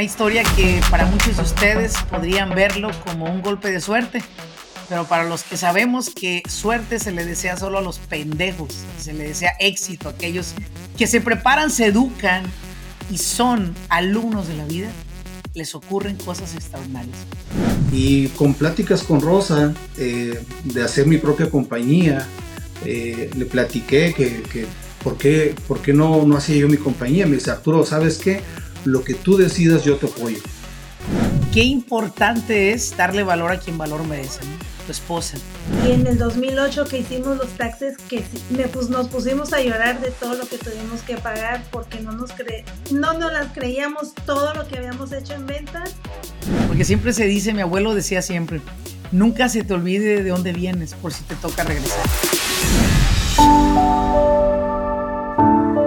Una historia que para muchos de ustedes podrían verlo como un golpe de suerte, pero para los que sabemos que suerte se le desea solo a los pendejos, se le desea éxito a aquellos que se preparan, se educan y son alumnos de la vida, les ocurren cosas extraordinarias. Y con pláticas con Rosa eh, de hacer mi propia compañía, eh, le platiqué que, que ¿por qué, por qué no, no hacía yo mi compañía? Me dice, Arturo, ¿sabes qué? Lo que tú decidas yo te apoyo. Qué importante es darle valor a quien valor merece, tu esposa. Y en el 2008 que hicimos los taxes, que me, pues, nos pusimos a llorar de todo lo que tuvimos que pagar porque no nos, cre no nos las creíamos todo lo que habíamos hecho en ventas. Porque siempre se dice, mi abuelo decía siempre, nunca se te olvide de dónde vienes por si te toca regresar.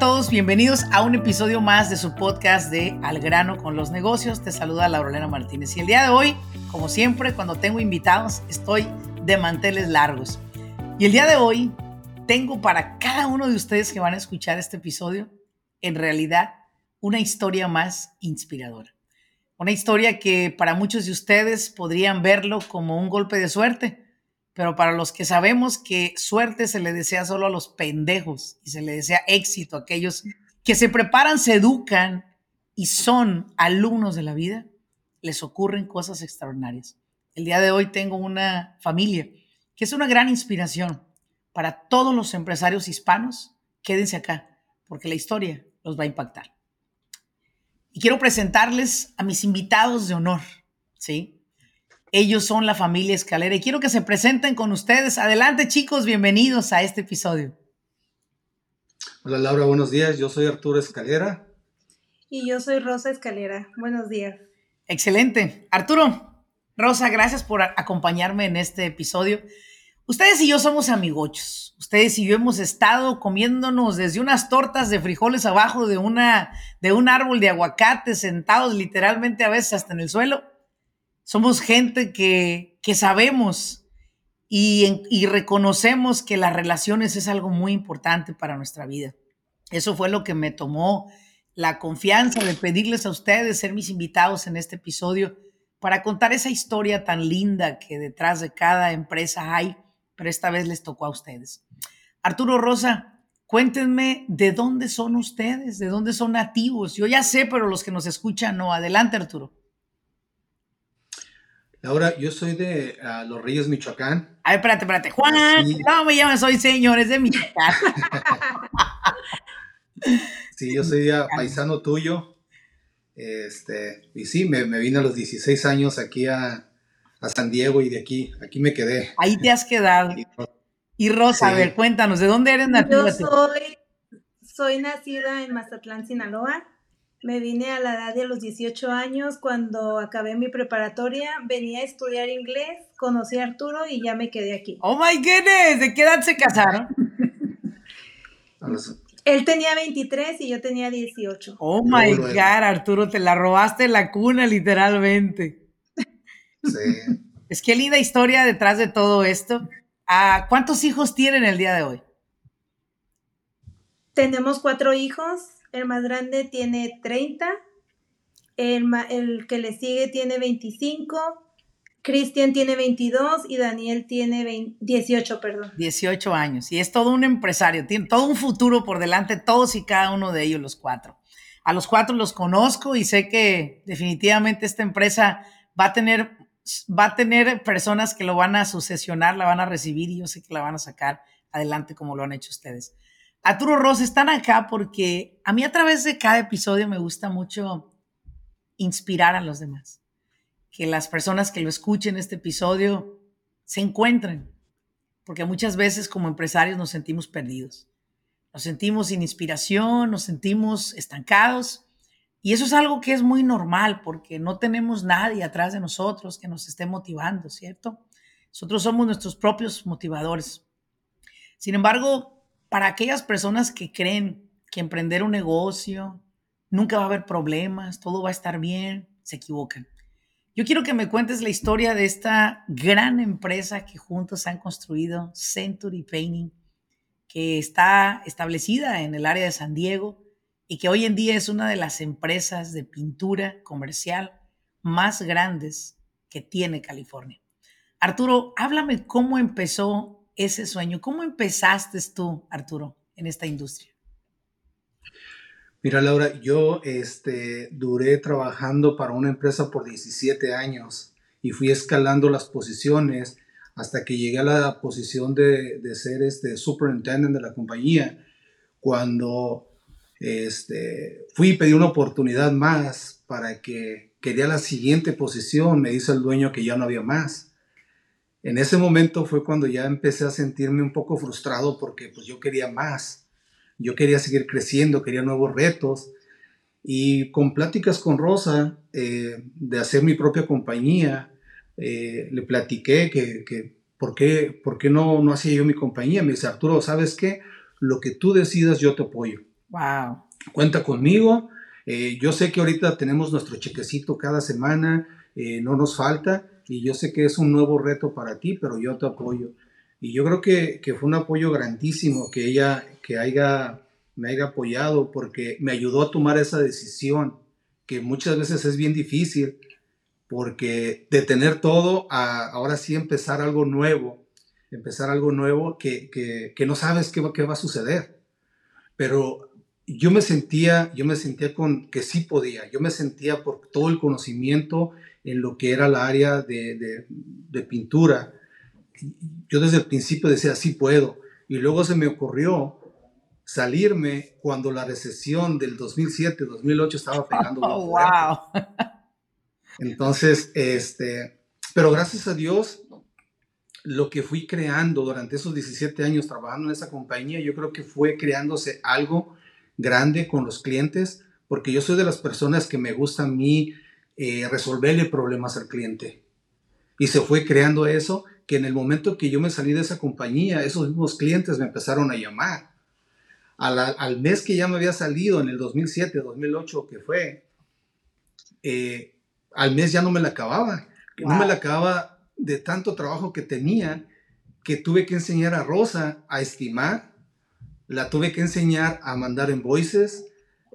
Todos? Bienvenidos a un episodio más de su podcast de Al grano con los negocios. Te saluda Laurelena Martínez. Y el día de hoy, como siempre, cuando tengo invitados, estoy de manteles largos. Y el día de hoy tengo para cada uno de ustedes que van a escuchar este episodio, en realidad, una historia más inspiradora. Una historia que para muchos de ustedes podrían verlo como un golpe de suerte pero para los que sabemos que suerte se le desea solo a los pendejos y se le desea éxito a aquellos que se preparan, se educan y son alumnos de la vida, les ocurren cosas extraordinarias. El día de hoy tengo una familia que es una gran inspiración para todos los empresarios hispanos. Quédense acá, porque la historia los va a impactar. Y quiero presentarles a mis invitados de honor, ¿sí? Ellos son la familia Escalera y quiero que se presenten con ustedes. Adelante chicos, bienvenidos a este episodio. Hola Laura, buenos días. Yo soy Arturo Escalera. Y yo soy Rosa Escalera. Buenos días. Excelente. Arturo, Rosa, gracias por acompañarme en este episodio. Ustedes y yo somos amigochos. Ustedes y yo hemos estado comiéndonos desde unas tortas de frijoles abajo de, una, de un árbol de aguacate, sentados literalmente a veces hasta en el suelo somos gente que, sabemos y, y, reconocemos que las relaciones es algo muy importante para nuestra vida. Eso fue lo que me tomó la confianza de pedirles a ustedes ser mis invitados en este episodio para contar esa historia tan linda que detrás de cada empresa hay, pero esta vez les tocó a ustedes. Arturo Rosa, cuéntenme de dónde son ustedes, de dónde son nativos. Yo ya sé, pero los que nos escuchan no. Adelante, Arturo. Laura, yo soy de uh, Los Reyes, Michoacán. A ver, espérate, espérate. Juan, no me llames, soy señores de Michoacán. sí, yo soy paisano tuyo. Este, y sí, me, me, vine a los 16 años aquí a, a, San Diego y de aquí, aquí me quedé. Ahí te has quedado. Y Rosa, a ver, cuéntanos, ¿de dónde eres nativa? Yo soy, soy nacida en Mazatlán, Sinaloa. Me vine a la edad de los 18 años cuando acabé mi preparatoria, venía a estudiar inglés, conocí a Arturo y ya me quedé aquí. Oh my goodness, ¿de qué edad se casaron? Él tenía 23 y yo tenía 18. Oh my God, Arturo, te la robaste la cuna literalmente. Sí. Es que linda historia detrás de todo esto. Ah, ¿Cuántos hijos tienen el día de hoy? Tenemos cuatro hijos el más grande tiene 30, el, el que le sigue tiene 25, Cristian tiene 22 y Daniel tiene 18, perdón. 18 años. Y es todo un empresario, tiene todo un futuro por delante, todos y cada uno de ellos, los cuatro. A los cuatro los conozco y sé que definitivamente esta empresa va a tener, va a tener personas que lo van a sucesionar, la van a recibir y yo sé que la van a sacar adelante como lo han hecho ustedes. Arturo Ross están acá porque a mí a través de cada episodio me gusta mucho inspirar a los demás. Que las personas que lo escuchen este episodio se encuentren. porque muchas veces como empresarios nos sentimos perdidos. Nos sentimos sin inspiración, nos sentimos estancados. Y eso es algo que es muy normal porque no tenemos nadie atrás de nosotros que nos esté motivando, ¿cierto? Nosotros somos nuestros propios motivadores. Sin embargo, para aquellas personas que creen que emprender un negocio nunca va a haber problemas, todo va a estar bien, se equivocan. Yo quiero que me cuentes la historia de esta gran empresa que juntos han construido, Century Painting, que está establecida en el área de San Diego y que hoy en día es una de las empresas de pintura comercial más grandes que tiene California. Arturo, háblame cómo empezó ese sueño. ¿Cómo empezaste tú, Arturo, en esta industria? Mira, Laura, yo este, duré trabajando para una empresa por 17 años y fui escalando las posiciones hasta que llegué a la posición de, de ser este superintendent de la compañía. Cuando este, fui y pedí una oportunidad más para que quería la siguiente posición, me dice el dueño que ya no había más. En ese momento fue cuando ya empecé a sentirme un poco frustrado porque pues yo quería más. Yo quería seguir creciendo, quería nuevos retos. Y con pláticas con Rosa eh, de hacer mi propia compañía, eh, le platiqué que, que ¿por qué, por qué no, no hacía yo mi compañía? Me dice, Arturo, ¿sabes qué? Lo que tú decidas, yo te apoyo. Wow. Cuenta conmigo. Eh, yo sé que ahorita tenemos nuestro chequecito cada semana, no nos falta, y yo sé que es un nuevo reto para ti, pero yo te apoyo. Y yo creo que, que fue un apoyo grandísimo que ella que haya, me haya apoyado porque me ayudó a tomar esa decisión que muchas veces es bien difícil porque de tener todo a ahora sí empezar algo nuevo, empezar algo nuevo que, que, que no sabes qué, qué va a suceder. Pero yo me sentía, yo me sentía con que sí podía, yo me sentía por todo el conocimiento en lo que era la área de, de, de pintura, yo desde el principio decía, sí puedo. Y luego se me ocurrió salirme cuando la recesión del 2007-2008 estaba pegando. Oh, wow. Entonces, este, pero gracias a Dios, lo que fui creando durante esos 17 años trabajando en esa compañía, yo creo que fue creándose algo grande con los clientes, porque yo soy de las personas que me gusta a mí eh, resolverle problemas al cliente. Y se fue creando eso que en el momento que yo me salí de esa compañía, esos mismos clientes me empezaron a llamar. Al, mes que ya me había salido, en el 2007, 2008, que fue, eh, al mes ya no me la acababa. No me la acababa de tanto trabajo que tenía que tuve que enseñar a Rosa a estimar, la tuve que enseñar a mandar en voices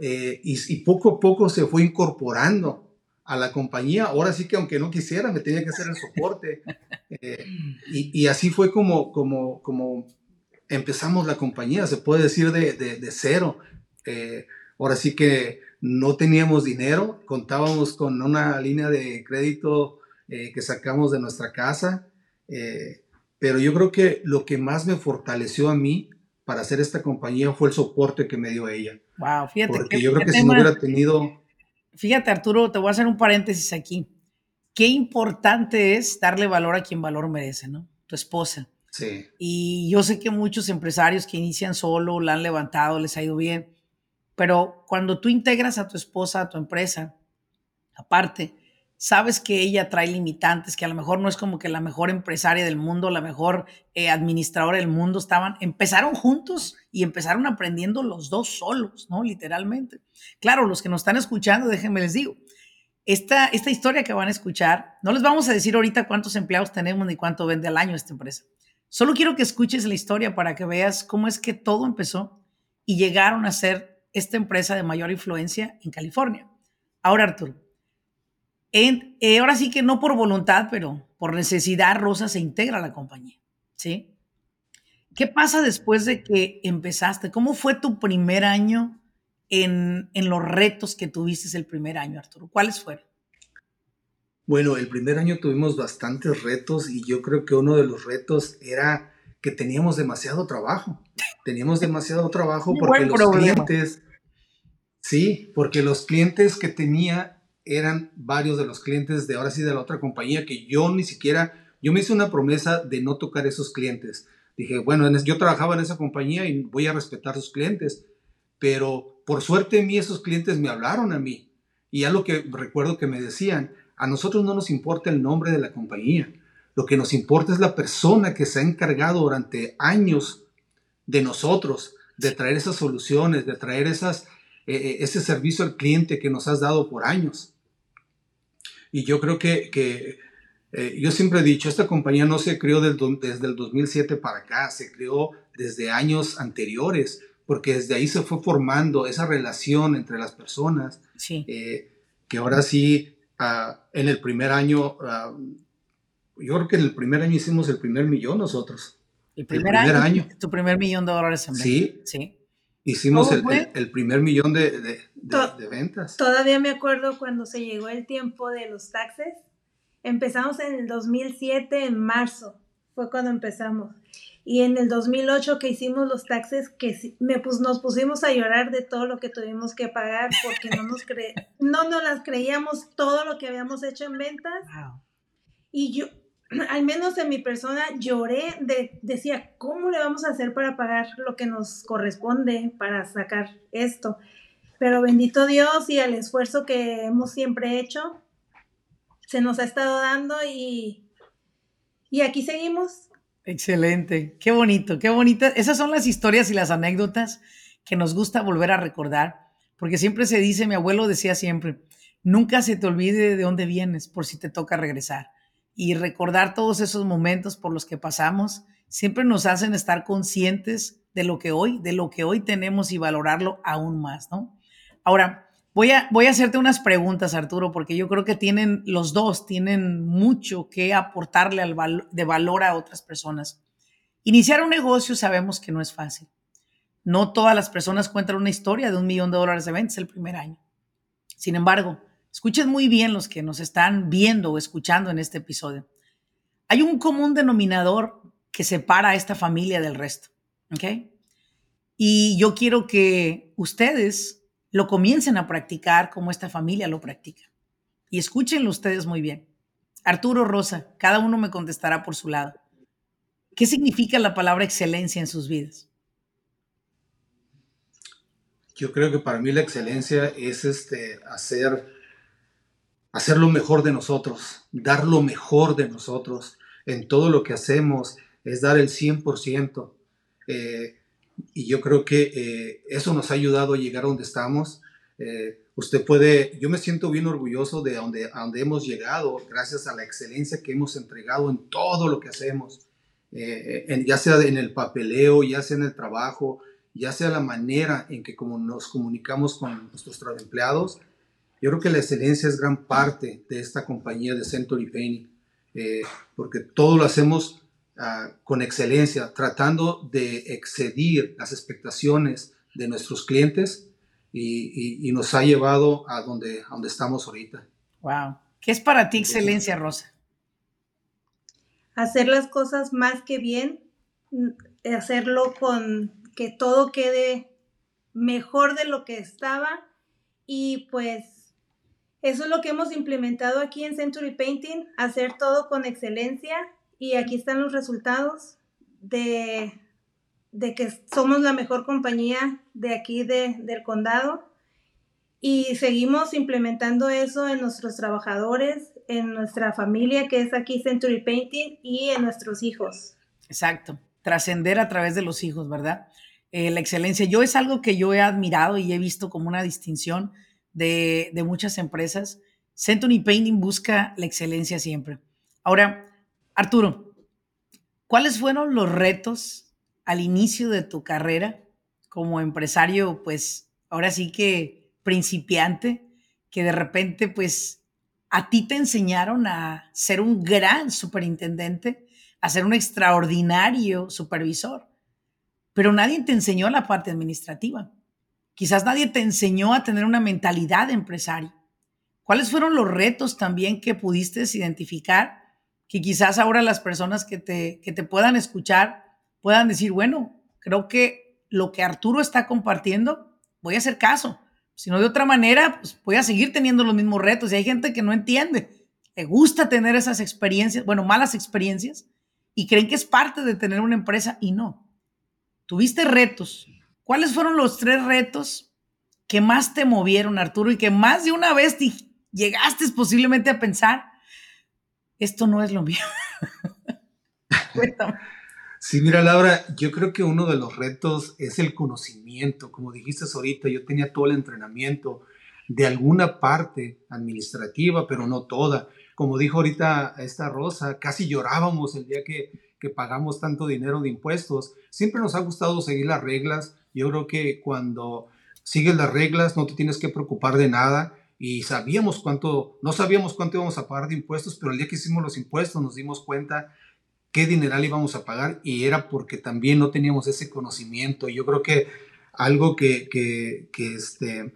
eh, y, y, poco a poco se fue incorporando a la compañía. Ahora sí que aunque no quisiera, me tenía que hacer el soporte. Eh, y, así fue como, como, como empezamos la compañía, se puede decir de, de, cero. Eh, ahora sí que no teníamos dinero, contábamos con una línea de crédito eh, que sacamos de nuestra casa. pero yo creo que lo que más me fortaleció a mí para hacer esta compañía fue el soporte que me dio ella. Wow, fíjate. Porque yo creo que si no hubiera tenido fíjate Arturo, te voy a hacer un paréntesis aquí. Qué importante es darle valor a quien valor merece, ¿no? Tu esposa. Sí. Y yo sé que muchos empresarios que inician solo la han levantado, les ha ido bien, pero cuando tú integras a tu esposa a tu empresa, aparte, sabes que ella trae limitantes, que a lo mejor no es como que la mejor empresaria del mundo, la mejor eh, administradora del mundo, estaban, empezaron juntos y empezaron aprendiendo los dos solos, ¿no? Literalmente. Claro, los que nos están escuchando, déjenme les digo, esta, esta historia que van a escuchar, no les vamos a decir ahorita cuántos empleados tenemos ni cuánto vende al año esta empresa. Solo quiero que escuches la historia para que veas cómo es que todo empezó y llegaron a ser esta empresa de mayor influencia en California. Ahora, Arturo, eh, ahora sí que no por voluntad, pero por necesidad, Rosa se integra a la compañía. ¿sí? ¿Qué pasa después de que empezaste? ¿Cómo fue tu primer año en, en los retos que tuviste el primer año, Arturo? ¿Cuáles fueron? Bueno, el primer año tuvimos bastantes retos y yo creo que uno de los retos era que teníamos demasiado trabajo. Teníamos demasiado trabajo porque los clientes, sí, porque los clientes que tenía eran varios de los clientes de ahora sí de la otra compañía que yo ni siquiera, yo me hice una promesa de no tocar esos clientes, Dije, bueno, yo trabajaba en esa compañía y voy a respetar a sus clientes, pero por suerte en mí esos clientes me hablaron a mí. Y ya lo que recuerdo que me decían, a nosotros no nos importa el nombre de la compañía, lo que nos importa es la persona que se ha encargado durante años de nosotros, de traer esas soluciones, de traer esas, eh, eh, ese servicio al cliente que nos has dado por años. Y yo creo que, que eh, yo siempre he dicho, esta compañía no se creó desde el 2007 para acá, se creó desde años anteriores, porque desde ahí se fue formando esa relación entre las personas, que ahora sí, ah, en el primer año, ah, yo creo que en el primer año hicimos el primer millón nosotros. El primer, año, Tu primer millón de dólares en Sí. Sí. Hicimos el, el, primer millón de, de, de, ventas. Todavía me acuerdo cuando se llegó el tiempo de los taxes. Empezamos en el 2007, en marzo, fue cuando empezamos. Y en el 2008 que hicimos los taxes, que me, pues, nos pusimos a llorar de todo lo que tuvimos que pagar porque no nos, cre no nos las creíamos todo lo que habíamos hecho en ventas. Y yo, al menos en mi persona, lloré, de, decía, ¿cómo le vamos a hacer para pagar lo que nos corresponde para sacar esto? Pero bendito Dios y al esfuerzo que hemos siempre hecho, se nos ha estado dando y, y aquí seguimos. Excelente, qué bonito, qué bonita. Esas son las historias y las anécdotas que nos gusta volver a recordar, porque siempre se dice, mi abuelo decía siempre, nunca se te olvide de dónde vienes por si te toca regresar y recordar todos esos momentos por los que pasamos siempre nos hacen estar conscientes de lo que hoy, de lo que hoy tenemos y valorarlo aún más, ¿no? Ahora, voy a, voy a hacerte unas preguntas, Arturo, porque yo creo que tienen, los dos tienen mucho que aportarle de valor a otras personas. Iniciar un negocio sabemos que no es fácil. No todas las personas cuentan una historia de un millón de dólares de ventas el primer año. Sin embargo, Escuchen muy bien los que nos están viendo o escuchando en este episodio. Hay un común denominador que separa a esta familia del resto, ¿ok? Y yo quiero que ustedes lo comiencen a practicar como esta familia lo practica. Y escúchenlo ustedes muy bien. Arturo Rosa, cada uno me contestará por su lado. ¿Qué significa la palabra excelencia en sus vidas? Yo creo que para mí la excelencia es este, hacer hacer lo mejor de nosotros, dar lo mejor de nosotros en todo lo que hacemos, es dar el 100%. Eh, y yo creo que eh, eso nos ha ayudado a llegar a donde estamos. Eh, usted puede, yo me siento bien orgulloso de donde, a donde hemos llegado, gracias a la excelencia que hemos entregado en todo lo que hacemos, ya sea en el papeleo, ya sea en el trabajo, ya sea la manera en que como nos comunicamos con nuestros empleados, yo creo que la excelencia es gran parte de esta compañía de Century Painting, eh, porque todo lo hacemos ah, con excelencia, tratando de excedir las expectaciones de nuestros clientes y, nos ha llevado a donde, a donde estamos ahorita. Wow. ¿Qué es para ti excelencia, Rosa? Hacer las cosas más que bien, mm, hacerlo con que todo quede mejor de lo que estaba y pues eso es lo que hemos implementado aquí en Century Painting, hacer todo con excelencia y aquí están los resultados de, de que somos la mejor compañía de aquí del condado y seguimos implementando eso en nuestros trabajadores, en nuestra familia que es aquí Century Painting y en nuestros hijos. Exacto, trascender a través de los hijos, ¿verdad? Eh, la excelencia, yo es algo que yo he admirado y he visto como una distinción de, muchas empresas, Century Painting busca la excelencia siempre. Ahora, Arturo, ¿cuáles fueron los retos al inicio de tu carrera como empresario, pues ahora sí que principiante, que de repente pues a ti te enseñaron a ser un gran superintendente, a ser un extraordinario supervisor, pero nadie te enseñó la parte administrativa. Quizás nadie te enseñó a tener una mentalidad de empresario. ¿Cuáles fueron los retos también que pudiste identificar? Que quizás ahora las personas que te, que te puedan escuchar puedan decir, bueno, creo que lo que Arturo está compartiendo, voy a hacer caso. Si no de otra manera, pues voy a seguir teniendo los mismos retos. Y hay gente que no entiende, le gusta tener esas experiencias, bueno, malas experiencias, y creen que es parte de tener una empresa y no. Tuviste retos. ¿Cuáles fueron los tres retos que más te movieron, Arturo, y que más de una vez te llegaste posiblemente a pensar, esto no es lo mío? Cuéntame. Sí, mira, Laura, yo creo que uno de los retos es el conocimiento. Como dijiste ahorita, yo tenía todo el entrenamiento de alguna parte administrativa, pero no toda como dijo ahorita esta Rosa, casi llorábamos el día que, que pagamos tanto dinero de impuestos. Siempre nos ha gustado seguir las reglas. Yo creo que cuando sigues las reglas no te tienes que preocupar de nada y sabíamos cuánto, no sabíamos cuánto íbamos a pagar de impuestos, pero el día que hicimos los impuestos nos dimos cuenta qué dineral íbamos a pagar y era porque también no teníamos ese conocimiento. Yo creo que algo que, que, este,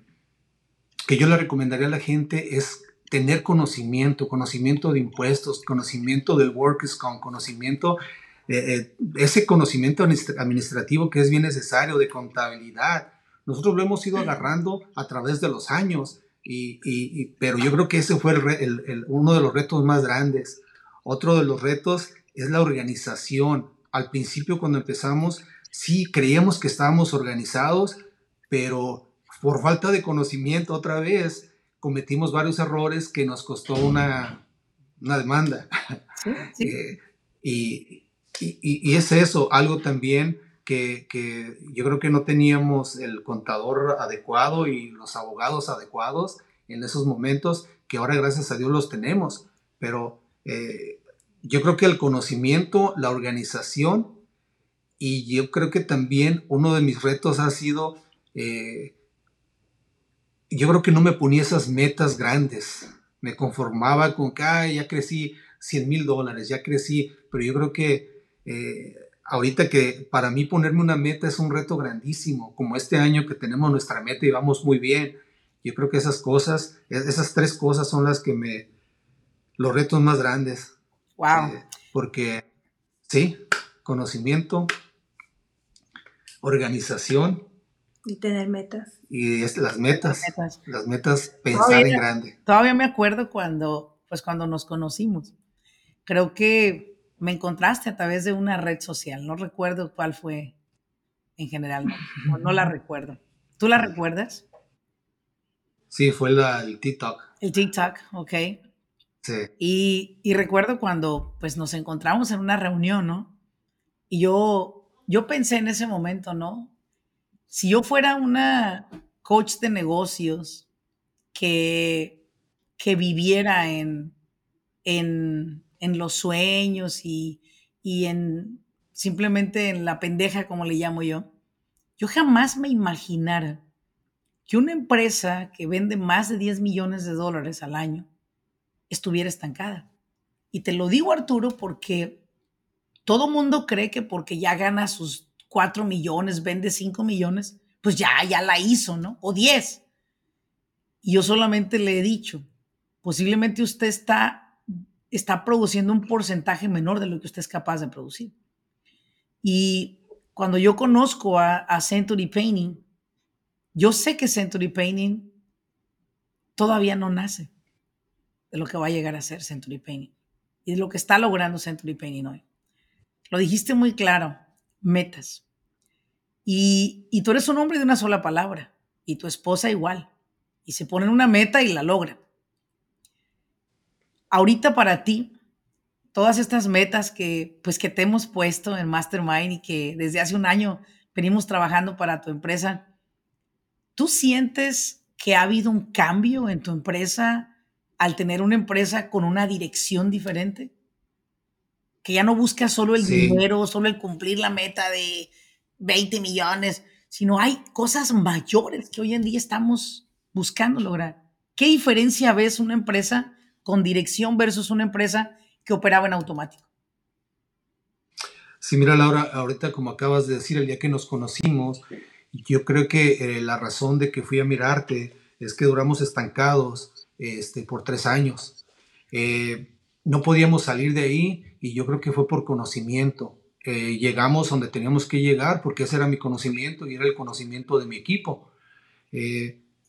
que yo le recomendaría a la gente es tener conocimiento, conocimiento de impuestos, conocimiento del Workers con conocimiento, eh, eh, ese conocimiento administrativo que es bien necesario de contabilidad. Nosotros lo hemos ido agarrando a través de los años, y, pero yo creo que ese fue uno de los retos más grandes. Otro de los retos es la organización. Al principio cuando empezamos, sí creíamos que estábamos organizados, pero por falta de conocimiento otra vez, cometimos varios errores que nos costó una, una demanda. Eh, y, y, es eso, algo también que, que, yo creo que no teníamos el contador adecuado y los abogados adecuados en esos momentos, que ahora gracias a Dios los tenemos. Pero eh, yo creo que el conocimiento, la organización, y yo creo que también uno de mis retos ha sido eh, yo creo que no me ponía esas metas grandes. Me conformaba con que ya crecí 100 mil dólares, ya crecí, pero yo creo que eh, ahorita que para mí ponerme una meta es un reto grandísimo, como este año que tenemos nuestra meta y vamos muy bien. Yo creo que esas cosas, esas tres cosas son las que me, los retos más grandes. Wow. Eh, porque, sí, conocimiento, organización. Y tener metas y es las metas, las metas, pensar en grande. Todavía me acuerdo cuando, pues cuando nos conocimos. Creo que me encontraste a través de una red social. No recuerdo cuál fue en general, no, la recuerdo. ¿Tú la recuerdas? Sí, fue la, el TikTok. El TikTok, ok. Sí. Y, y, recuerdo cuando pues nos encontramos en una reunión, ¿no? Y yo, yo pensé en ese momento, ¿no? si yo fuera una coach de negocios que, que viviera en, en, los sueños y, y en simplemente en la pendeja, como le llamo yo, yo jamás me imaginara que una empresa que vende más de 10 millones de dólares al año estuviera estancada. Y te lo digo, Arturo, porque todo mundo cree que porque ya gana sus 4 millones, vende 5 millones, pues ya, ya la hizo, ¿no? O 10. Y yo solamente le he dicho, posiblemente usted está, está produciendo un porcentaje menor de lo que usted es capaz de producir. Y cuando yo conozco a, Century Painting, yo sé que Century Painting todavía no nace de lo que va a llegar a ser Century Painting y de lo que está logrando Century Painting hoy. Lo dijiste muy claro, metas. Y, y tú eres un hombre de una sola palabra y tu esposa igual. Y se ponen una meta y la logran. Ahorita para ti, todas estas metas que, pues, que te hemos puesto en Mastermind y que desde hace un año venimos trabajando para tu empresa, ¿tú sientes que ha habido un cambio en tu empresa al tener una empresa con una dirección diferente? Que ya no buscas solo el dinero, solo el cumplir la meta de 20 millones, sino hay cosas mayores que hoy en día estamos buscando lograr. ¿Qué diferencia ves una empresa con dirección versus una empresa que operaba en automático? Sí, mira Laura, ahorita como acabas de decir, el día que nos conocimos, yo creo que eh, la razón de que fui a mirarte es que duramos estancados este, por tres años. Eh, no podíamos salir de ahí y yo creo que fue por conocimiento. Eh, llegamos donde teníamos que llegar porque ese era mi conocimiento y era el conocimiento de mi equipo.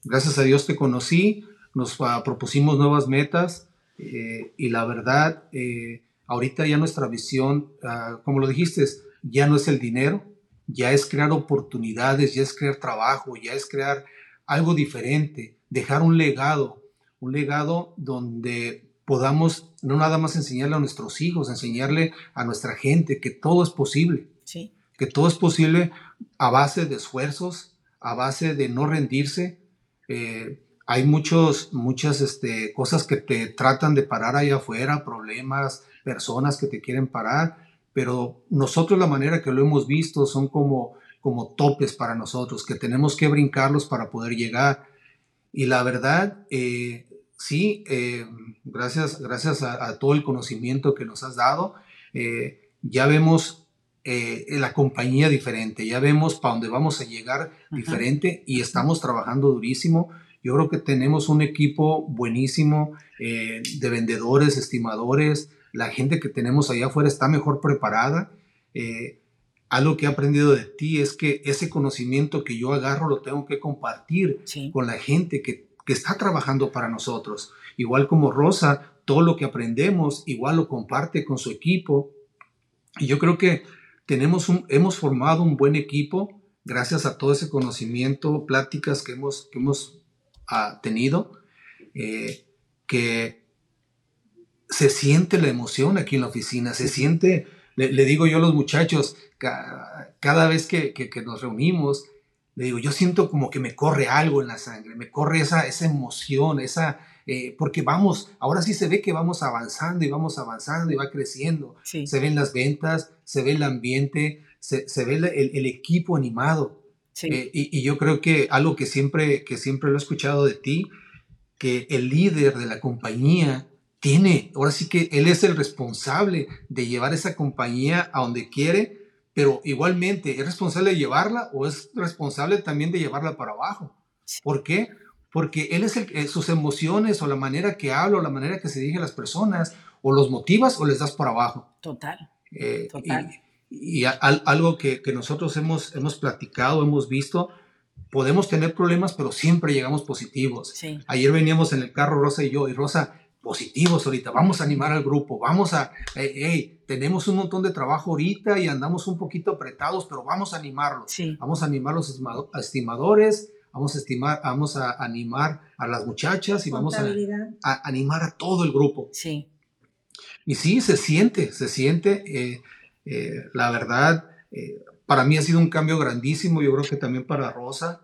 Gracias a Dios te conocí, nos ah, propusimos nuevas metas eh, y la verdad, ahorita ya nuestra visión, ah, como lo dijiste, ya no es el dinero, ya es crear oportunidades, ya es crear trabajo, ya es crear algo diferente, dejar un legado, un legado donde podamos no nada más enseñarle a nuestros hijos, enseñarle a nuestra gente que todo es posible. Sí. Que todo es posible a base de esfuerzos, a base de no rendirse. Eh, hay muchos, muchas este, cosas que te tratan de parar allá afuera, problemas, personas que te quieren parar, pero nosotros la manera que lo hemos visto son como, como topes para nosotros, que tenemos que brincarlos para poder llegar. Y la verdad, eh, sí, eh, gracias, gracias a, todo el conocimiento que nos has dado, eh, ya vemos la compañía diferente, ya vemos para dónde vamos a llegar diferente y estamos trabajando durísimo. Yo creo que tenemos un equipo buenísimo de vendedores, estimadores, la gente que tenemos allá afuera está mejor preparada. Eh, algo que he aprendido de ti es que ese conocimiento que yo agarro lo tengo que compartir con la gente que, está trabajando para nosotros. Igual como Rosa, todo lo que aprendemos, igual lo comparte con su equipo. Y yo creo que tenemos un, hemos formado un buen equipo gracias a todo ese conocimiento, pláticas que hemos, que hemos ah, tenido, eh, que se siente la emoción aquí en la oficina, se siente, le, digo yo a los muchachos, cada vez que, nos reunimos, le digo, yo siento como que me corre algo en la sangre, me corre esa, esa emoción, esa, eh, porque vamos, ahora sí se ve que vamos avanzando y vamos avanzando y va creciendo. Se ven las ventas, se ve el ambiente, se, ve el, equipo animado. Eh, y, y, yo creo que algo que siempre, que siempre lo he escuchado de ti, que el líder de la compañía tiene, ahora sí que él es el responsable de llevar esa compañía a donde quiere, pero igualmente es responsable de llevarla o es responsable también de llevarla para abajo. ¿Por qué? Porque él es el, eh, sus emociones o la manera que habla o la manera que se dirige a las personas o los motivas o les das para abajo. Total. Eh, total. Y, algo que, que, nosotros hemos, hemos platicado, hemos visto, podemos tener problemas, pero siempre llegamos positivos. Sí. Ayer veníamos en el carro Rosa y yo, y Rosa, positivos ahorita, vamos a animar al grupo, vamos a, hey, tenemos un montón de trabajo ahorita y andamos un poquito apretados, pero vamos a animarlos, vamos a animar a los estimadores, vamos a estimar, vamos a animar a las muchachas y vamos a, animar a todo el grupo. Sí. Y sí, se siente, se siente, eh, eh, la verdad, eh, para mí ha sido un cambio grandísimo, yo creo que también para Rosa.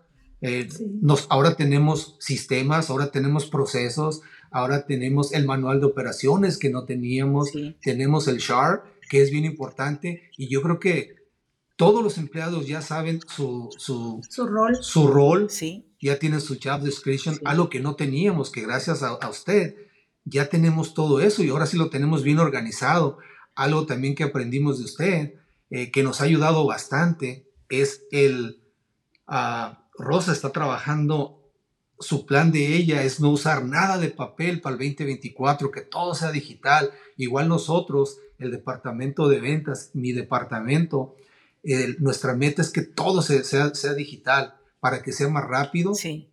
nos, ahora tenemos sistemas, ahora tenemos procesos, Ahora tenemos el manual de operaciones que no teníamos, tenemos el SHAR, que es bien importante, y yo creo que todos los empleados ya saben su, su, rol. Su rol, sí. ya tienen su job description, algo que no teníamos, que gracias a, usted ya tenemos todo eso y ahora sí lo tenemos bien organizado. Algo también que aprendimos de usted, eh, que nos ha ayudado bastante, es el... Uh, Rosa está trabajando su plan de ella es no usar nada de papel para el 2024, que todo sea digital. Igual nosotros, el departamento de ventas, mi departamento, nuestra meta es que todo sea, sea, digital para que sea más rápido. Sí.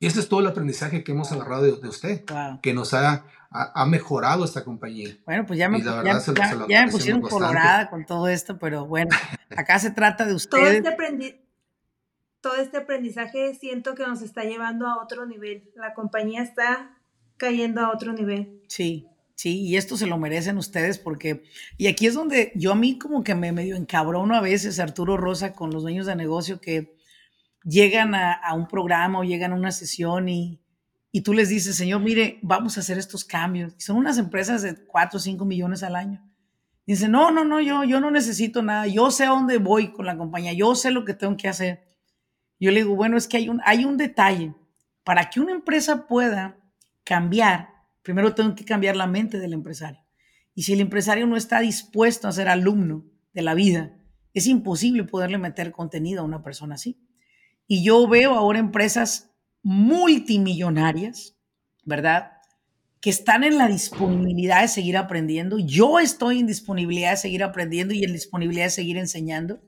Y ese es todo el aprendizaje que hemos agarrado de, usted, que nos ha, ha, mejorado esta compañía. Bueno, pues ya me, ya, me pusieron colorada con todo esto, pero bueno, acá se trata de ustedes. Todo este todo este aprendizaje siento que nos está llevando a otro nivel. La compañía está cayendo a otro nivel. Sí, sí, y esto se lo merecen ustedes porque, y aquí es donde yo a mí como que me medio encabrono a veces, Arturo Rosa, con los dueños de negocio que llegan a, un programa o llegan a una sesión y, y tú les dices, señor, mire, vamos a hacer estos cambios. Y son unas empresas de 4 o 5 millones al año. Dicen, no, no, no, yo, yo no necesito nada, yo sé a dónde voy con la compañía, yo sé lo que tengo que hacer. Yo le digo, bueno, es que hay un, hay un detalle. Para que una empresa pueda cambiar, primero tengo que cambiar la mente del empresario. Y si el empresario no está dispuesto a ser alumno de la vida, es imposible poderle meter contenido a una persona así. Y yo veo ahora empresas multimillonarias, ¿verdad? Que están en la disponibilidad de seguir aprendiendo. Yo estoy en disponibilidad de seguir aprendiendo y en disponibilidad de seguir enseñando.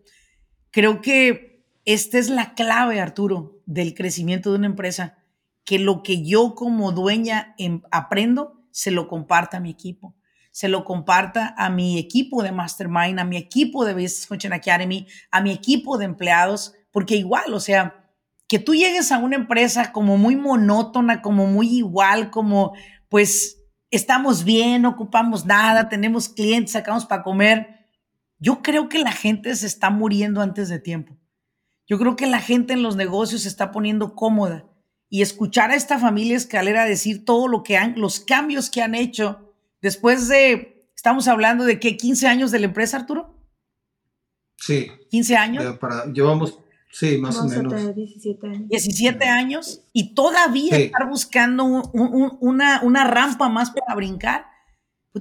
Creo que esta es la clave, Arturo, del crecimiento de una empresa, que lo que yo como dueña em, aprendo, se lo comparta a mi equipo. se lo comparta a mi equipo de Mastermind, a mi equipo de Business Coaching Academy, a mi equipo de empleados, porque igual, o sea, que tú llegues a una empresa como muy monótona, como muy igual, como pues estamos bien, no ocupamos nada, tenemos clientes, sacamos para comer. Yo creo que la gente se está muriendo antes de tiempo. Yo creo que la gente en los negocios se está poniendo cómoda y escuchar a esta familia escalera decir todo lo que han, los cambios que han hecho después de, estamos hablando de qué, 15 años de la empresa, Arturo. Sí. 15 años. Para, llevamos, sí, más o menos. 17 años. 17 años y todavía estar buscando una, una rampa más para brincar.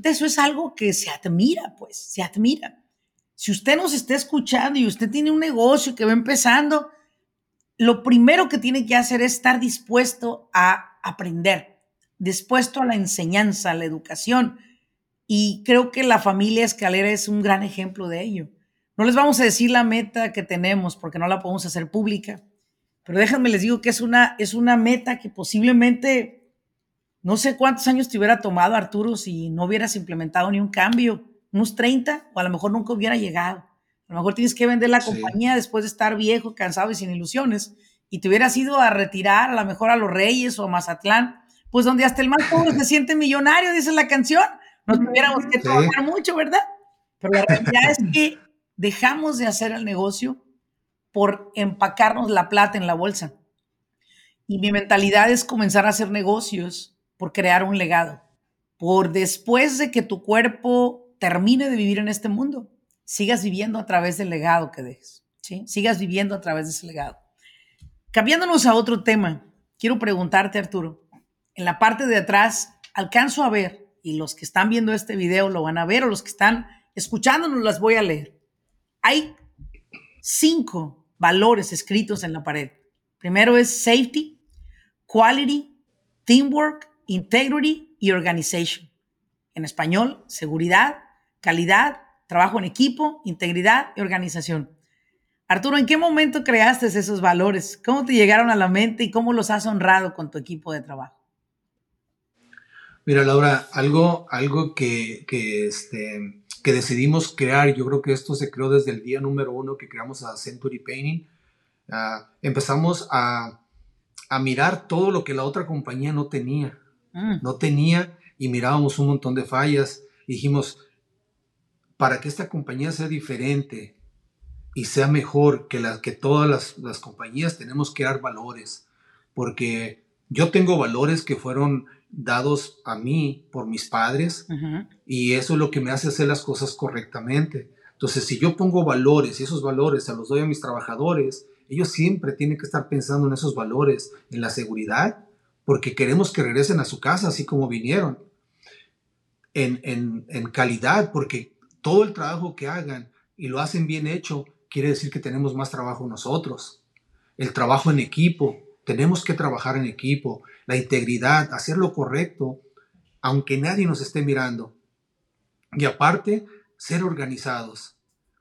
eso es algo que se admira, pues, se admira. Si usted nos está escuchando y usted tiene un negocio que va empezando, lo primero que tiene que hacer es estar dispuesto a aprender, dispuesto a la enseñanza, a la educación. Y creo que la familia Escalera es un gran ejemplo de ello. No les vamos a decir la meta que tenemos porque no la podemos hacer pública, pero déjenme les digo que es una, es una meta que posiblemente no sé cuántos años te hubiera tomado Arturo si no hubieras implementado ni un cambio, unos 30 o a lo mejor nunca hubiera llegado. A lo mejor tienes que vender la compañía después de estar viejo, cansado y sin ilusiones y te hubieras ido a retirar a lo mejor a Los Reyes o a Mazatlán, pues donde hasta el más pobre se siente millonario, dice la canción. No tuviéramos que trabajar mucho, ¿verdad? Pero la realidad es que dejamos de hacer el negocio por empacarnos la plata en la bolsa. Y mi mentalidad es comenzar a hacer negocios por crear un legado, por después de que tu cuerpo termine de vivir en este mundo, sigas viviendo a través del legado que dejes, ¿sí? Sigas viviendo a través de ese legado. Cambiándonos a otro tema, quiero preguntarte, Arturo, en la parte de atrás, alcanzo a ver, y los que están viendo este video lo van a ver, o los que están escuchándonos las voy a leer. Hay cinco valores escritos en la pared. Primero es safety, quality, teamwork, integrity y organization. En español, seguridad, calidad, trabajo en equipo, integridad y organización. Arturo, ¿en qué momento creaste esos valores? ¿Cómo te llegaron a la mente y cómo los has honrado con tu equipo de trabajo? Mira, Laura, algo, algo que, este, que decidimos crear, yo creo que esto se creó desde el día número uno que creamos a Century Painting. Ah, empezamos a, mirar todo lo que la otra compañía no tenía. Mm. No tenía y mirábamos un montón de fallas. Dijimos, para que esta compañía sea diferente y sea mejor que, las que todas las, compañías, tenemos que dar valores. Porque yo tengo valores que fueron dados a mí por mis padres y eso es lo que me hace hacer las cosas correctamente. Entonces, si yo pongo valores y esos valores se los doy a mis trabajadores, ellos siempre tienen que estar pensando en esos valores, en la seguridad, porque queremos que regresen a su casa así como vinieron. En, en, en calidad, porque todo el trabajo que hagan y lo hacen bien hecho, quiere decir que tenemos más trabajo nosotros. El trabajo en equipo, tenemos que trabajar en equipo. La integridad, hacer lo correcto, aunque nadie nos esté mirando. Y aparte, ser organizados.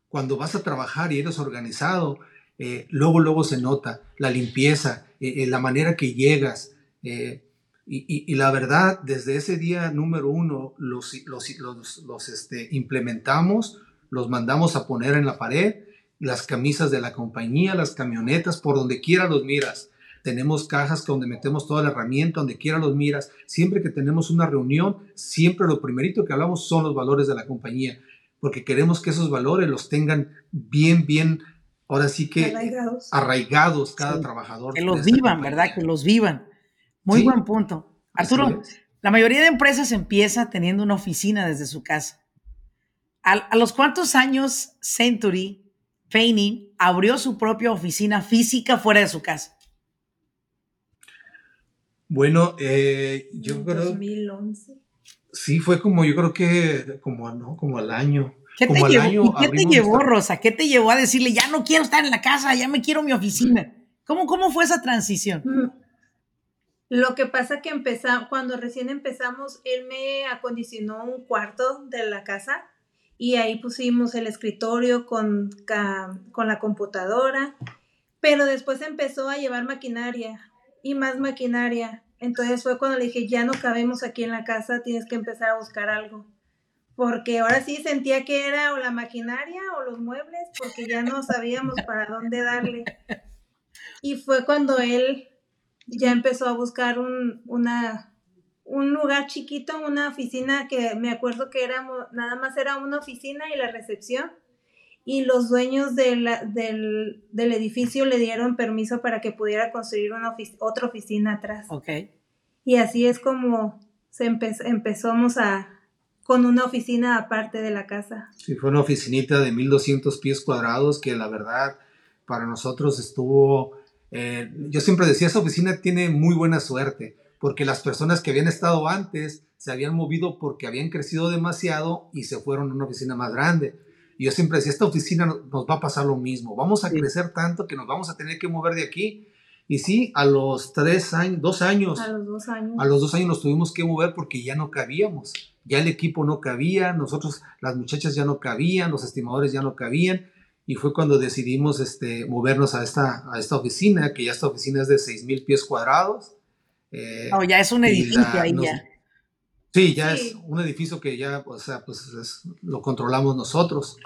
Cuando vas a trabajar y eres organizado, eh, luego, luego se nota la limpieza, eh, eh, la manera que llegas. Y, la verdad, desde ese día número uno, los, los, este, implementamos, los mandamos a poner en la pared, las camisas de la compañía, las camionetas, por donde quiera los miras. Tenemos cajas donde metemos toda la herramienta, donde quiera los miras. Siempre que tenemos una reunión, siempre lo primerito que hablamos son los valores de la compañía, porque queremos que esos valores los tengan bien, bien, ahora sí que arraigados, cada trabajador. Que los vivan, ¿verdad? Que los vivan. Muy buen punto. Arturo, la mayoría de empresas empieza teniendo una oficina desde su casa. ¿A, los cuántos años Century Painting abrió su propia oficina física fuera de su casa? Bueno, eh, yo creo... 2011. Sí, fue como, yo creo que como, ¿no? como al año. ¿Qué te, llevó, ¿qué te llevó, Rosa? ¿Qué te llevó a decirle, ya no quiero estar en la casa, ya me quiero mi oficina? ¿Cómo, cómo fue esa transición? Mm, lo que pasa que empezamos, cuando recién empezamos, él me acondicionó un cuarto de la casa y ahí pusimos el escritorio con, con la computadora, pero después empezó a llevar maquinaria y más maquinaria. Entonces fue cuando le dije, ya no cabemos aquí en la casa, tienes que empezar a buscar algo. porque ahora sí sentía que era o la maquinaria o los muebles, porque ya no sabíamos para dónde darle. Y fue cuando él ya empezó a buscar un, una, un lugar chiquito, una oficina que me acuerdo que era, nada más era una oficina y la recepción. Y los dueños del, del, edificio le dieron permiso para que pudiera construir una otra oficina atrás. Ok. Y así es como se empezamos a, con una oficina aparte de la casa. Sí, fue una oficinita de 1200 pies cuadrados que la verdad para nosotros estuvo, eh, yo siempre decía, esa oficina tiene muy buena suerte, porque las personas que habían estado antes se habían movido porque habían crecido demasiado y se fueron a una oficina más grande. Y yo siempre decía, esta oficina nos va a pasar lo mismo, vamos a crecer tanto que nos vamos a tener que mover de aquí. Y sí, a los tres años, dos años. A los dos años. A los dos años nos tuvimos que mover porque ya no cabíamos ya el equipo no cabía, nosotros, las muchachas ya no cabían, los estimadores ya no cabían, y fue cuando decidimos este, movernos a esta, a esta oficina, que ya esta oficina es de 6 mil pies cuadrados. Eh, ya es un edificio ahí ya. Sí, ya es un edificio que ya, o sea, pues lo controlamos nosotros.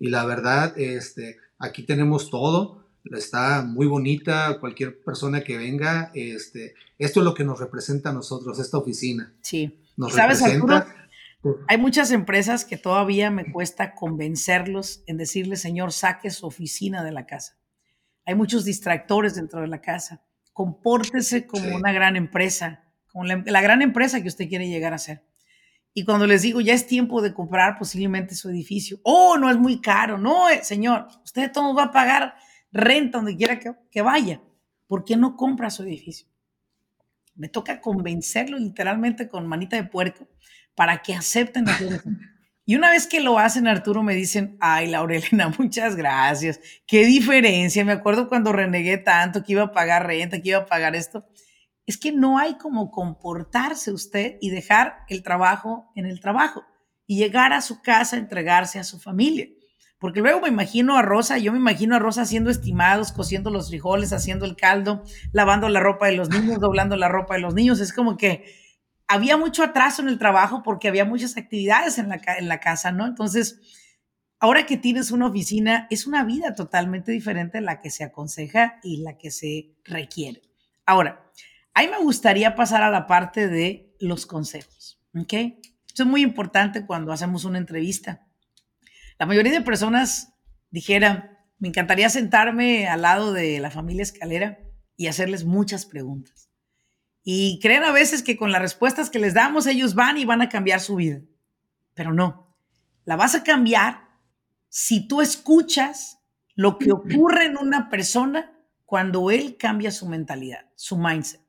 Y la verdad, este, aquí tenemos todo, está muy bonita, cualquier persona que venga, este, esto es lo que nos representa a nosotros, esta oficina. Sí. ¿Sabes, Arturo? Hay muchas empresas que todavía me cuesta convencerlos en decirle, señor, saque su oficina de la casa. Hay muchos distractores dentro de la casa. Compórtese como una gran empresa, como la, gran empresa que usted quiere llegar a ser. Y cuando les digo, ya es tiempo de comprar posiblemente su edificio. Oh, no es muy caro. No, eh, señor, usted todo va a pagar renta donde quiera que, que vaya. ¿Por qué no compra su edificio? Me toca convencerlo literalmente con manita de puerco para que acepten Y una vez que lo hacen, Arturo, me dicen, ay, Laurelena, muchas gracias. Qué diferencia. Me acuerdo cuando renegué tanto que iba a pagar renta, que iba a pagar esto. Es que no hay como comportarse usted y dejar el trabajo en el trabajo y llegar a su casa, entregarse a su familia. Porque luego me imagino a Rosa, yo me imagino a Rosa haciendo estimados, cociendo los frijoles, haciendo el caldo, lavando la ropa de los niños, doblando la ropa de los niños. Es como que había mucho atraso en el trabajo porque había muchas actividades en la, en la casa, ¿no? Entonces, ahora que tienes una oficina, es una vida totalmente diferente la que se aconseja y la que se requiere. Ahora, ahí me gustaría pasar a la parte de los consejos, ¿ok? Esto es muy importante cuando hacemos una entrevista la mayoría de personas dijera, me encantaría sentarme al lado de la familia Escalera y hacerles muchas preguntas. Y creen a veces que con las respuestas que les damos ellos van y van a cambiar su vida. Pero no, la vas a cambiar si tú escuchas lo que ocurre en una persona cuando él cambia su mentalidad, su mindset,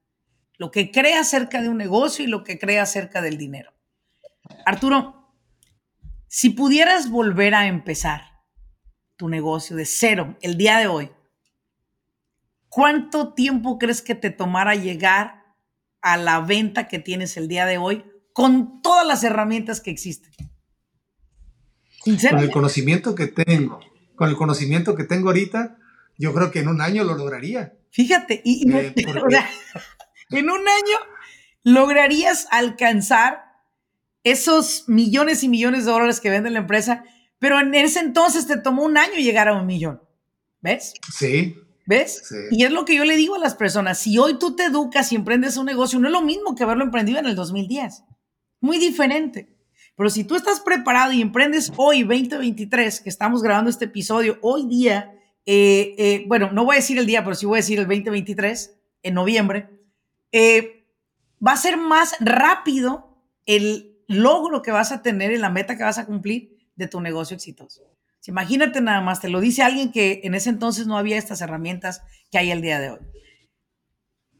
lo que cree acerca de un negocio y lo que cree acerca del dinero. Arturo, si pudieras volver a empezar tu negocio de cero el día de hoy, ¿cuánto tiempo crees que te tomara llegar a la venta que tienes el día de hoy con todas las herramientas que existen? Con el conocimiento que tengo, con el conocimiento que tengo ahorita, yo creo que en un año lo lograría. Fíjate, y, eh, en un año lograrías alcanzar esos millones y millones de dólares que vende la empresa, pero en ese entonces te tomó un año llegar a un millón. ¿Ves? Sí. ¿Ves? Sí. Y es lo que yo le digo a las personas, si hoy tú te educas y emprendes un negocio, no es lo mismo que haberlo emprendido en el 2010. Muy diferente. Pero si tú estás preparado y emprendes hoy, 2023, que estamos grabando este episodio, hoy día, eh, eh, bueno, no voy a decir el día, pero sí voy a decir el 2023, en noviembre, eh, va a ser más rápido el logro que vas a tener y la meta que vas a cumplir de tu negocio exitoso. Imagínate nada más, te lo dice alguien que en ese entonces no había estas herramientas que hay el día de hoy.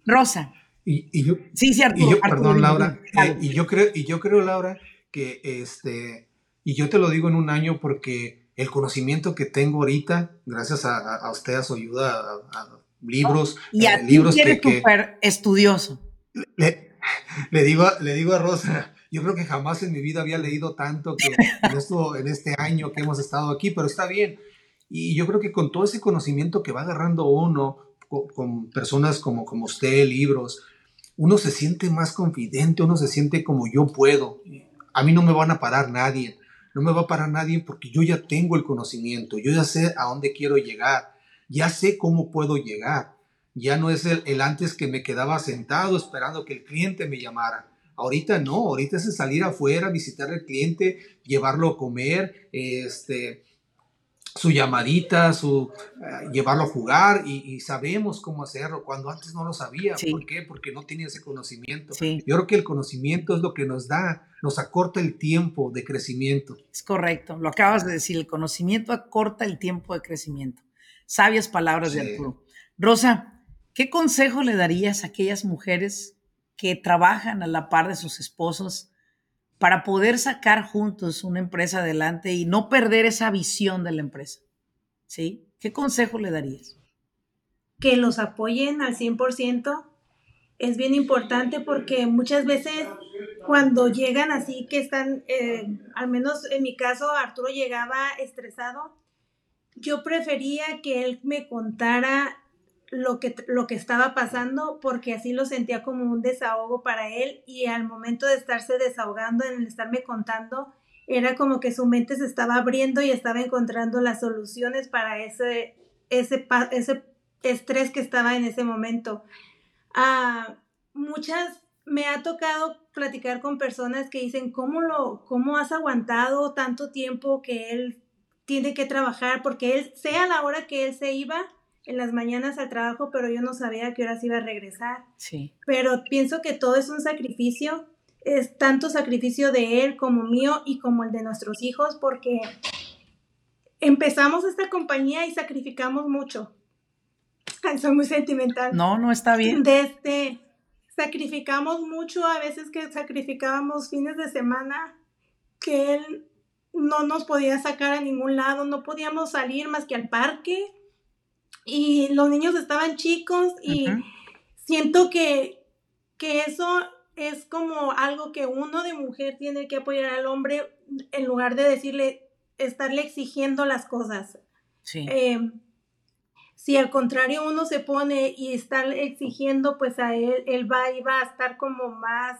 Rosa. Y, yo, sí, sí, y yo, perdón, Laura, eh, y yo creo, y yo creo, Laura, que este, y yo te lo digo en un año porque el conocimiento que tengo ahorita, gracias a, a, usted, a su ayuda, a, libros, y a eh, libros que, súper estudioso. Le, le, digo, le digo a Rosa, yo creo que jamás en mi vida había leído tanto que en, esto, en este año que hemos estado aquí, pero está bien. Y yo creo que con todo ese conocimiento que va agarrando uno, con, personas como, como usted, libros, uno se siente más confidente, uno se siente como yo puedo. a mí no me van a parar nadie, no me va a parar nadie porque yo ya tengo el conocimiento, yo ya sé a dónde quiero llegar, ya sé cómo puedo llegar. Ya no es el, el antes que me quedaba sentado esperando que el cliente me llamara. Ahorita no, ahorita es salir afuera, visitar al cliente, llevarlo a comer, este, su llamadita, su eh, llevarlo a jugar y, sabemos cómo hacerlo cuando antes no lo sabía. ¿Por qué? Porque no tenía ese conocimiento. Yo creo que el conocimiento es lo que nos da, nos acorta el tiempo de crecimiento. Es correcto, lo acabas de decir, el conocimiento acorta el tiempo de crecimiento. Sabias palabras de Arturo. Rosa, ¿qué consejo le darías a aquellas mujeres que trabajan a la par de sus esposos? para poder sacar juntos una empresa adelante y no perder esa visión de la empresa? ¿Sí? ¿Qué consejo le darías? Que los apoyen al 100%. Es bien importante porque muchas veces cuando llegan así que están, eh, al menos en mi caso, Arturo llegaba estresado, yo prefería que él me contara lo que, lo que estaba pasando porque así lo sentía como un desahogo para él y al momento de estarse desahogando, en el estarme contando, era como que su mente se estaba abriendo y estaba encontrando las soluciones para ese, ese, ese estrés que estaba en ese momento. Ah, muchas, me ha tocado platicar con personas que dicen, ¿cómo, lo, ¿cómo has aguantado tanto tiempo que él tiene que trabajar? Porque él, sea la hora que él se iba, en las mañanas al trabajo, pero yo no sabía a qué horas iba a regresar. Sí. Pero pienso que todo es un sacrificio, es tanto sacrificio de él como mío y como el de nuestros hijos, porque empezamos esta compañía y sacrificamos mucho. soy muy sentimental. No, no está bien. Desde, este, sacrificamos mucho, a veces que sacrificábamos fines de semana, que él no nos podía sacar a ningún lado, no podíamos salir más que al parque y los niños estaban chicos y siento que, que eso es como algo que uno de mujer tiene que apoyar al hombre en lugar de decirle, estarle exigiendo las cosas. Sí. Eh, si al contrario uno se pone y está exigiendo, pues a él, él va, va a estar como más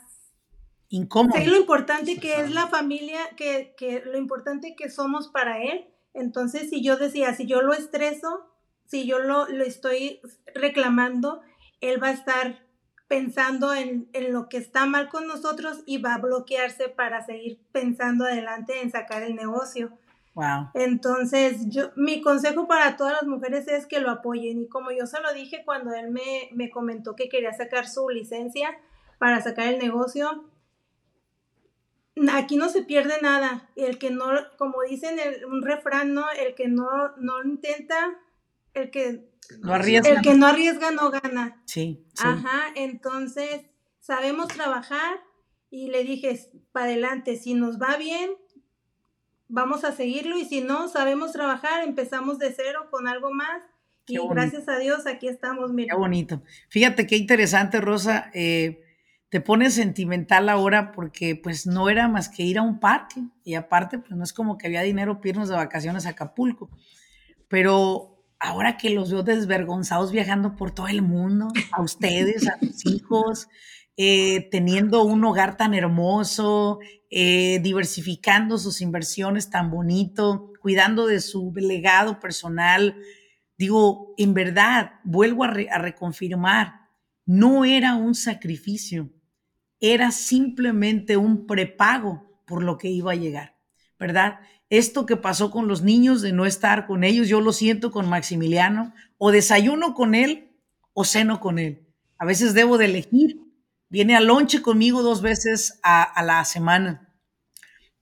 incómodo. lo importante que es la familia, que, que lo importante que somos para él. Entonces, si yo decía, si yo lo estreso, si yo lo, lo estoy reclamando, él va a estar pensando en, en, lo que está mal con nosotros y va a bloquearse para seguir pensando adelante en sacar el negocio. Wow. Entonces, yo, mi consejo para todas las mujeres es que lo apoyen. Y como yo se lo dije cuando él me, me comentó que quería sacar su licencia para sacar el negocio, aquí no se pierde nada. El que no, como dicen el, un refrán, ¿no? El que no, no intenta el que no arriesga. El que no arriesga no gana. Sí, Ajá, entonces sabemos trabajar y le dije, para adelante, si nos va bien, vamos a seguirlo y si no, sabemos trabajar, empezamos de cero con algo más. y gracias a Dios aquí estamos. Mira. Qué bonito. Fíjate qué interesante, Rosa. Eh, te pones sentimental ahora porque pues no era más que ir a un parque y aparte pues no es como que había dinero para de vacaciones a Acapulco. Pero ahora que los veo desvergonzados viajando por todo el mundo, a ustedes, a sus hijos, eh, teniendo un hogar tan hermoso, eh, diversificando sus inversiones tan bonito, cuidando de su legado personal. Digo, en verdad, vuelvo a reconfirmar, no era un sacrificio, era simplemente un prepago por lo que iba a llegar, ¿verdad? esto que pasó con los niños de no estar con ellos, yo lo siento con Maximiliano, o desayuno con él o ceno con él. A veces debo de elegir. Viene al lonche conmigo dos veces a, la semana.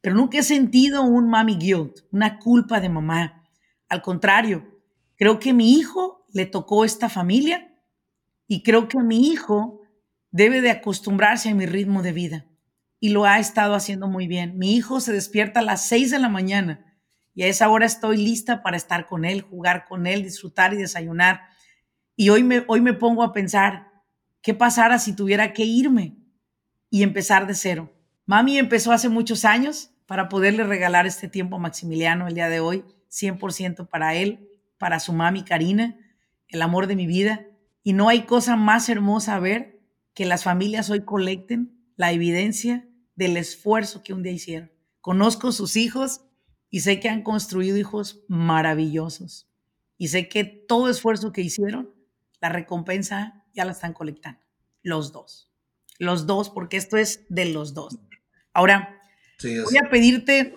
Pero nunca he sentido un mami guilt, una culpa de mamá. Al contrario, creo que mi hijo le tocó esta familia y creo que mi hijo debe de acostumbrarse a mi ritmo de vida y lo ha estado haciendo muy bien. Mi hijo se despierta a las 6 de la mañana y a esa hora estoy lista para estar con él, jugar con él, disfrutar y desayunar. Y hoy me, hoy me pongo a pensar, ¿qué pasara si tuviera que irme y empezar de cero? Mami empezó hace muchos años para poderle regalar este tiempo a Maximiliano el día de hoy, 100% para él, para su mami Karina, el amor de mi vida. Y no hay cosa más hermosa a ver que las familias hoy colecten la evidencia del esfuerzo que un día hicieron. Conozco sus hijos y sé que han construido hijos maravillosos. Y sé que todo esfuerzo que hicieron, la recompensa ya la están colectando. Los dos. Los dos, porque esto es de los dos. Ahora, voy a pedirte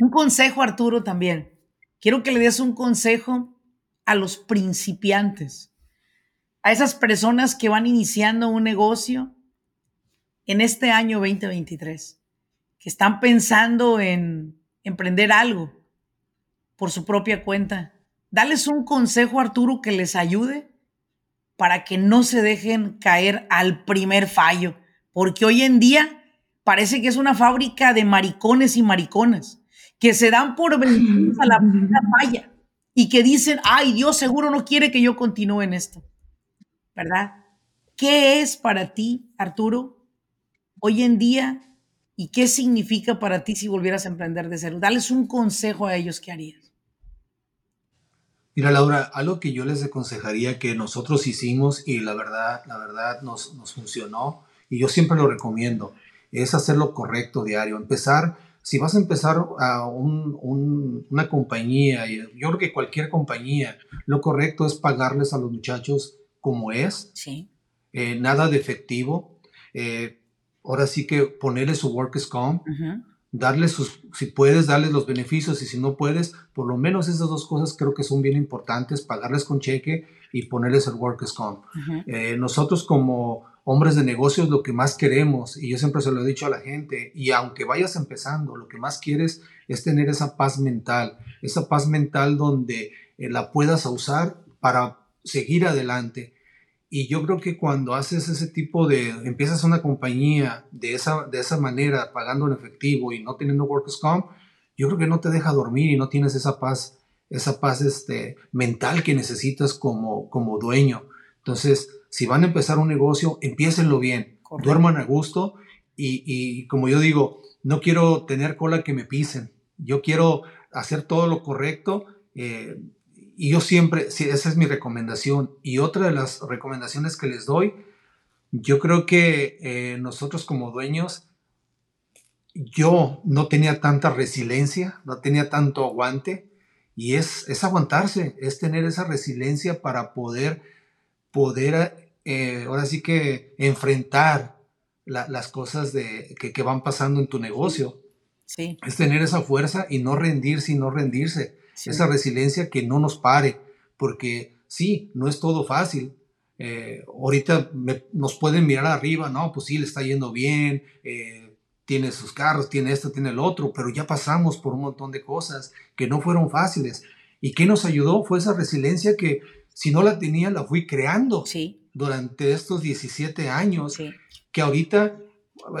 un consejo, Arturo, también. Quiero que le des un consejo a los principiantes, a esas personas que van iniciando un negocio en este año 2023, que están pensando en emprender algo por su propia cuenta. Dales un consejo, Arturo, que les ayude para que no se dejen caer al primer fallo, porque hoy en día parece que es una fábrica de maricones y mariconas que se dan por vencidos a la primera falla y que dicen, ay, Dios seguro no quiere que yo continúe en esto, ¿verdad? ¿Qué es para ti, Arturo, hoy en día y qué significa para ti si volvieras a emprender de cero? Dales un consejo a ellos, ¿qué harías? Mira, Laura, algo que yo les aconsejaría que nosotros hicimos y la verdad, la verdad nos, nos funcionó y yo siempre lo recomiendo, es hacer lo correcto diario, empezar si vas a empezar a una compañía, yo creo que cualquier compañía, lo correcto es pagarles a los muchachos como es, sí. Eh, nada de efectivo. Eh, ahora sí que ponerles su work comp, darles sus, si puedes, darles los beneficios y si no puedes, por lo menos esas dos cosas creo que son bien importantes, pagarles con cheque y ponerles el work comp. Eh, nosotros como hombres de negocios lo que más queremos, y yo siempre se lo he dicho a la gente, y aunque vayas empezando, lo que más quieres es tener esa paz mental, esa paz mental donde eh, la puedas usar para seguir adelante. Y yo creo que cuando haces ese tipo de, empiezas una compañía de esa, de esa manera, pagando en efectivo y no teniendo workers comp, yo creo que no te deja dormir y no tienes esa paz, esa paz este, mental que necesitas como, como dueño. Entonces, si van a empezar un negocio, empiecenlo bien, duerman a gusto y, como yo digo, no quiero tener cola que me pisen, yo quiero hacer todo lo correcto eh, y yo siempre, esa es mi recomendación. Y otra de las recomendaciones que les doy, yo creo que eh, nosotros como dueños, yo no tenía tanta resiliencia, no tenía tanto aguante y es, es aguantarse, es tener esa resiliencia para poder poder eh, ahora sí que enfrentar las cosas de, que, van pasando en tu negocio. Sí. Es tener esa fuerza y no rendirse y no rendirse. Esa resiliencia que no nos pare, porque sí, no es todo fácil. Eh, ahorita nos pueden mirar arriba, no, pues sí, le está yendo bien, eh, tiene sus carros, tiene esto, tiene el otro, pero ya pasamos por un montón de cosas que no fueron fáciles. ¿Y qué nos ayudó? Fue esa resiliencia que si no la tenía, la fui creando durante estos 17 años, que ahorita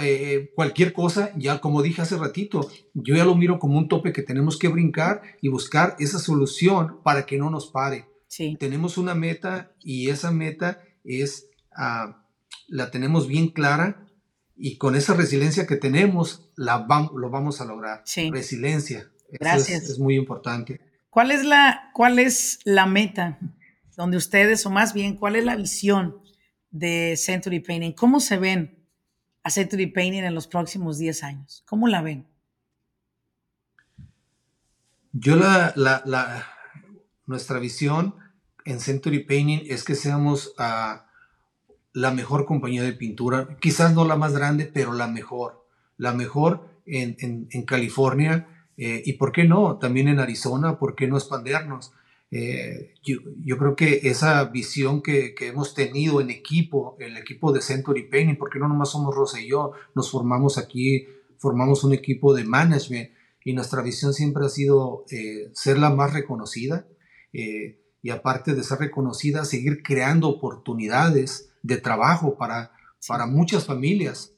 eh, cualquier cosa, ya como dije hace ratito, yo ya lo miro como un tope que tenemos que brincar y buscar esa solución para que no nos pare. Tenemos una meta y esa meta es, ah, la tenemos bien clara y con esa resiliencia que tenemos, la lo vamos a lograr. Resiliencia. Gracias. es, muy importante. ¿Cuál es la, cuál es la meta donde ustedes, o más bien, ¿cuál es la visión de Century Painting? ¿Cómo se ven Century Painting en los próximos 10 años? ¿Cómo la ven? Yo la, la, nuestra visión en Century Painting es que seamos uh, la mejor compañía de pintura, quizás no la más grande, pero la mejor, la mejor en, en, en California eh, y por qué no, también en Arizona, por qué no expandernos. Eh, yo, creo que esa visión que, hemos tenido en equipo, el equipo de Century Painting, porque no nomás somos Rosa y yo, nos formamos aquí, formamos un equipo de management y nuestra visión siempre ha sido eh, ser la más reconocida eh, y aparte de ser reconocida, seguir creando oportunidades de trabajo para, para muchas familias.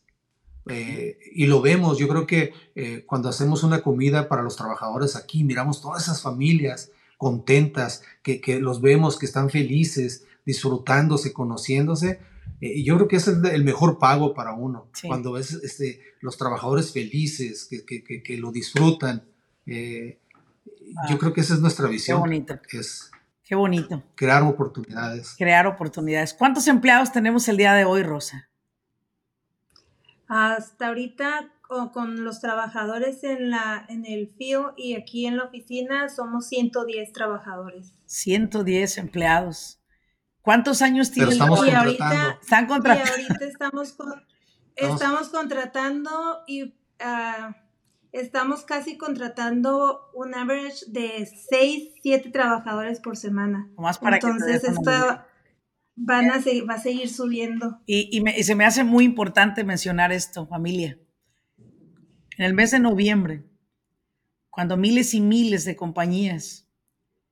y lo vemos, yo creo que cuando hacemos una comida para los trabajadores aquí, miramos todas esas familias contentas, que, los vemos que están felices, disfrutándose, conociéndose. Eh, y yo creo que ese es el mejor pago para uno, cuando ves este, los trabajadores felices, que, lo disfrutan. Eh, yo creo que esa es nuestra visión. Qué bonito. Es Qué bonito. Crear oportunidades. Crear oportunidades. ¿Cuántos empleados tenemos el día de hoy, Rosa? Hasta ahorita con los trabajadores en, la, en el FIO y aquí en la oficina somos 110 trabajadores. 110 empleados. ¿Cuántos años tienen? Estamos y ahorita, están contratando. Y ahorita estamos, estamos contratando y ah, estamos casi contratando un average de 6, 7 trabajadores por semana. Más para Entonces, esta van a va a seguir subiendo. Y, y se me hace muy importante mencionar esto, familia en el mes de noviembre, cuando miles y miles de compañías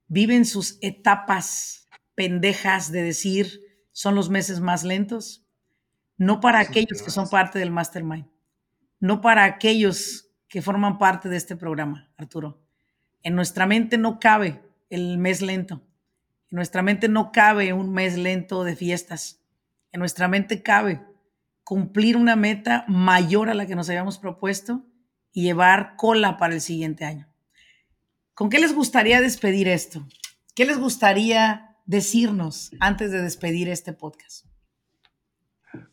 viven sus etapas pendejas de decir son los meses más lentos, no para aquellos que son parte del mastermind, no para aquellos que forman parte de este programa, Arturo. En nuestra mente no cabe el mes lento. En nuestra mente no cabe un mes lento de fiestas. En nuestra mente cabe cumplir una meta mayor a la que nos habíamos propuesto y llevar cola para el siguiente año. ¿Con qué les gustaría despedir esto? ¿Qué les gustaría decirnos antes de despedir este podcast?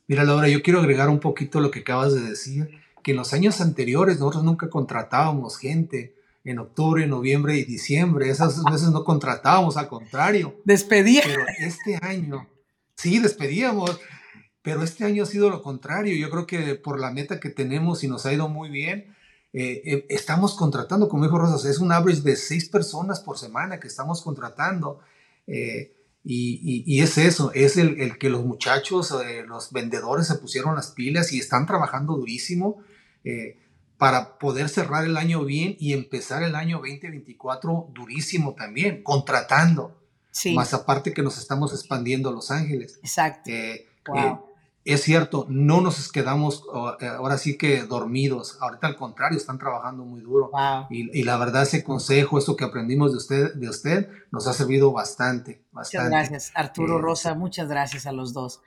Mira, Laura, yo quiero agregar un poquito lo que acabas de decir, que en los años anteriores nosotros nunca contratábamos gente en octubre, noviembre y diciembre. Esas veces no contratábamos, al contrario. Despedíamos. Pero este año, sí, despedíamos. Pero este año ha sido lo contrario. Yo creo que por la meta que tenemos y nos ha ido muy bien, eh, eh, estamos contratando, como dijo Rosas, es un average de seis personas por semana que estamos contratando. Eh, y, es eso, es el, que los muchachos, los vendedores se pusieron las pilas y están trabajando durísimo para poder cerrar el año bien y empezar el año 2024 durísimo también, contratando. Más aparte que nos estamos expandiendo a Los Ángeles. Exacto es cierto, no nos quedamos eh, ahora sí que dormidos. Ahorita al contrario, están trabajando muy duro. Y, la verdad, ese consejo, eso que aprendimos de usted, de usted nos ha servido bastante. Muchas gracias, Arturo eh, Rosa. Muchas gracias a los dos.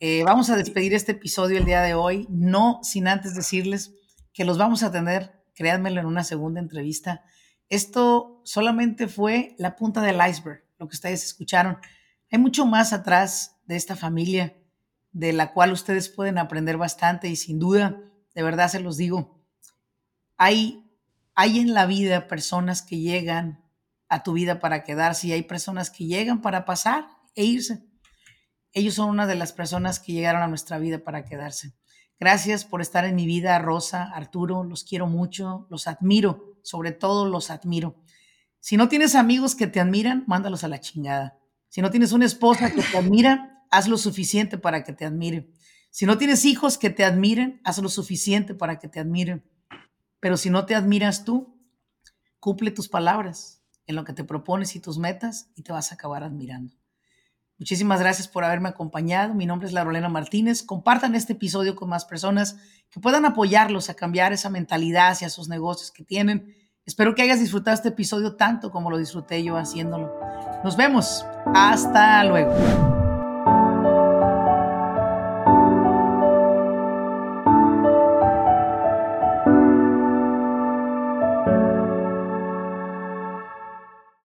Eh, vamos a despedir este episodio el día de hoy, no sin antes decirles que los vamos a tener, créanmelo, en una segunda entrevista. Esto solamente fue la punta del iceberg, lo que ustedes escucharon. Hay mucho más atrás de esta familia de la cual ustedes pueden aprender bastante y sin duda, de verdad se los digo, hay, hay en la vida personas que llegan a tu vida para quedarse y hay personas que llegan para pasar e irse. Ellos son una de las personas que llegaron a nuestra vida para quedarse. Gracias por estar en mi vida, Rosa, Arturo, los quiero mucho, los admiro, sobre todo los admiro. Si no tienes amigos que te admiran, mándalos a la chingada. Si no tienes una esposa que te admira, haz lo suficiente para que te admiren. Si no tienes hijos que te admiren, haz lo suficiente para que te admiren. Pero si no te admiras tú, cumple tus palabras en lo que te propones y tus metas y te vas a acabar admirando. Muchísimas gracias por haberme acompañado. Mi nombre es Larolena Martínez. Compartan este episodio con más personas que puedan apoyarlos a cambiar esa mentalidad hacia sus negocios que tienen. Espero que hayas disfrutado este episodio tanto como lo disfruté yo haciéndolo. Nos vemos. Hasta luego.